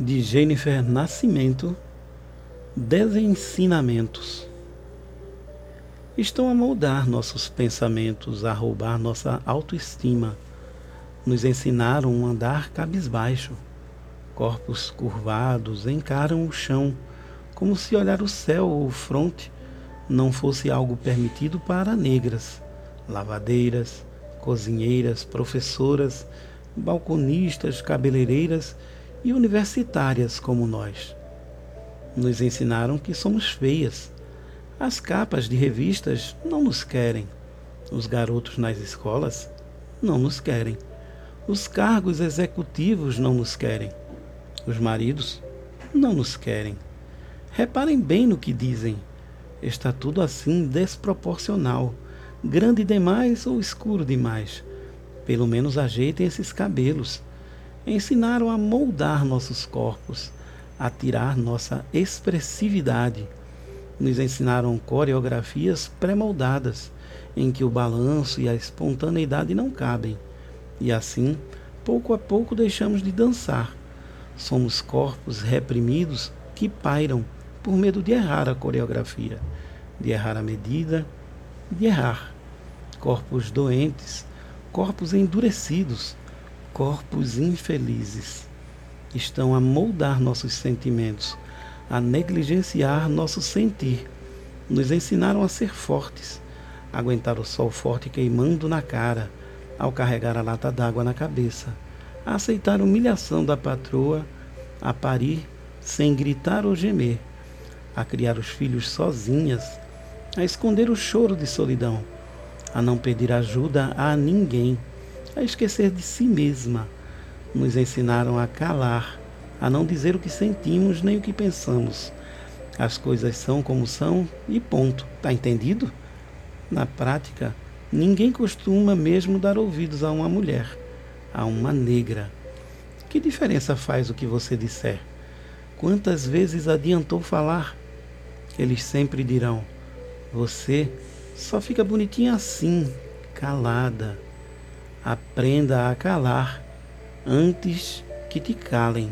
de Jennifer Nascimento, Desensinamentos. Estão a moldar nossos pensamentos, a roubar nossa autoestima. Nos ensinaram um andar cabisbaixo. Corpos curvados encaram o chão, como se olhar o céu ou o fronte não fosse algo permitido para negras, lavadeiras, cozinheiras, professoras, balconistas, cabeleireiras e universitárias como nós. Nos ensinaram que somos feias. As capas de revistas não nos querem. Os garotos nas escolas não nos querem. Os cargos executivos não nos querem. Os maridos não nos querem. Reparem bem no que dizem. Está tudo assim desproporcional, grande demais ou escuro demais. Pelo menos ajeitem esses cabelos ensinaram a moldar nossos corpos, a tirar nossa expressividade. Nos ensinaram coreografias pré-moldadas, em que o balanço e a espontaneidade não cabem. E assim, pouco a pouco deixamos de dançar. Somos corpos reprimidos que pairam por medo de errar a coreografia, de errar a medida, de errar. Corpos doentes, corpos endurecidos, corpos infelizes estão a moldar nossos sentimentos, a negligenciar nosso sentir. Nos ensinaram a ser fortes, a aguentar o sol forte queimando na cara, ao carregar a lata d'água na cabeça, a aceitar a humilhação da patroa, a parir sem gritar ou gemer, a criar os filhos sozinhas, a esconder o choro de solidão, a não pedir ajuda a ninguém a esquecer de si mesma. Nos ensinaram a calar, a não dizer o que sentimos nem o que pensamos. As coisas são como são e ponto. Tá entendido? Na prática, ninguém costuma mesmo dar ouvidos a uma mulher, a uma negra. Que diferença faz o que você disser? Quantas vezes adiantou falar? Eles sempre dirão: Você só fica bonitinha assim, calada. Aprenda a calar antes que te calem.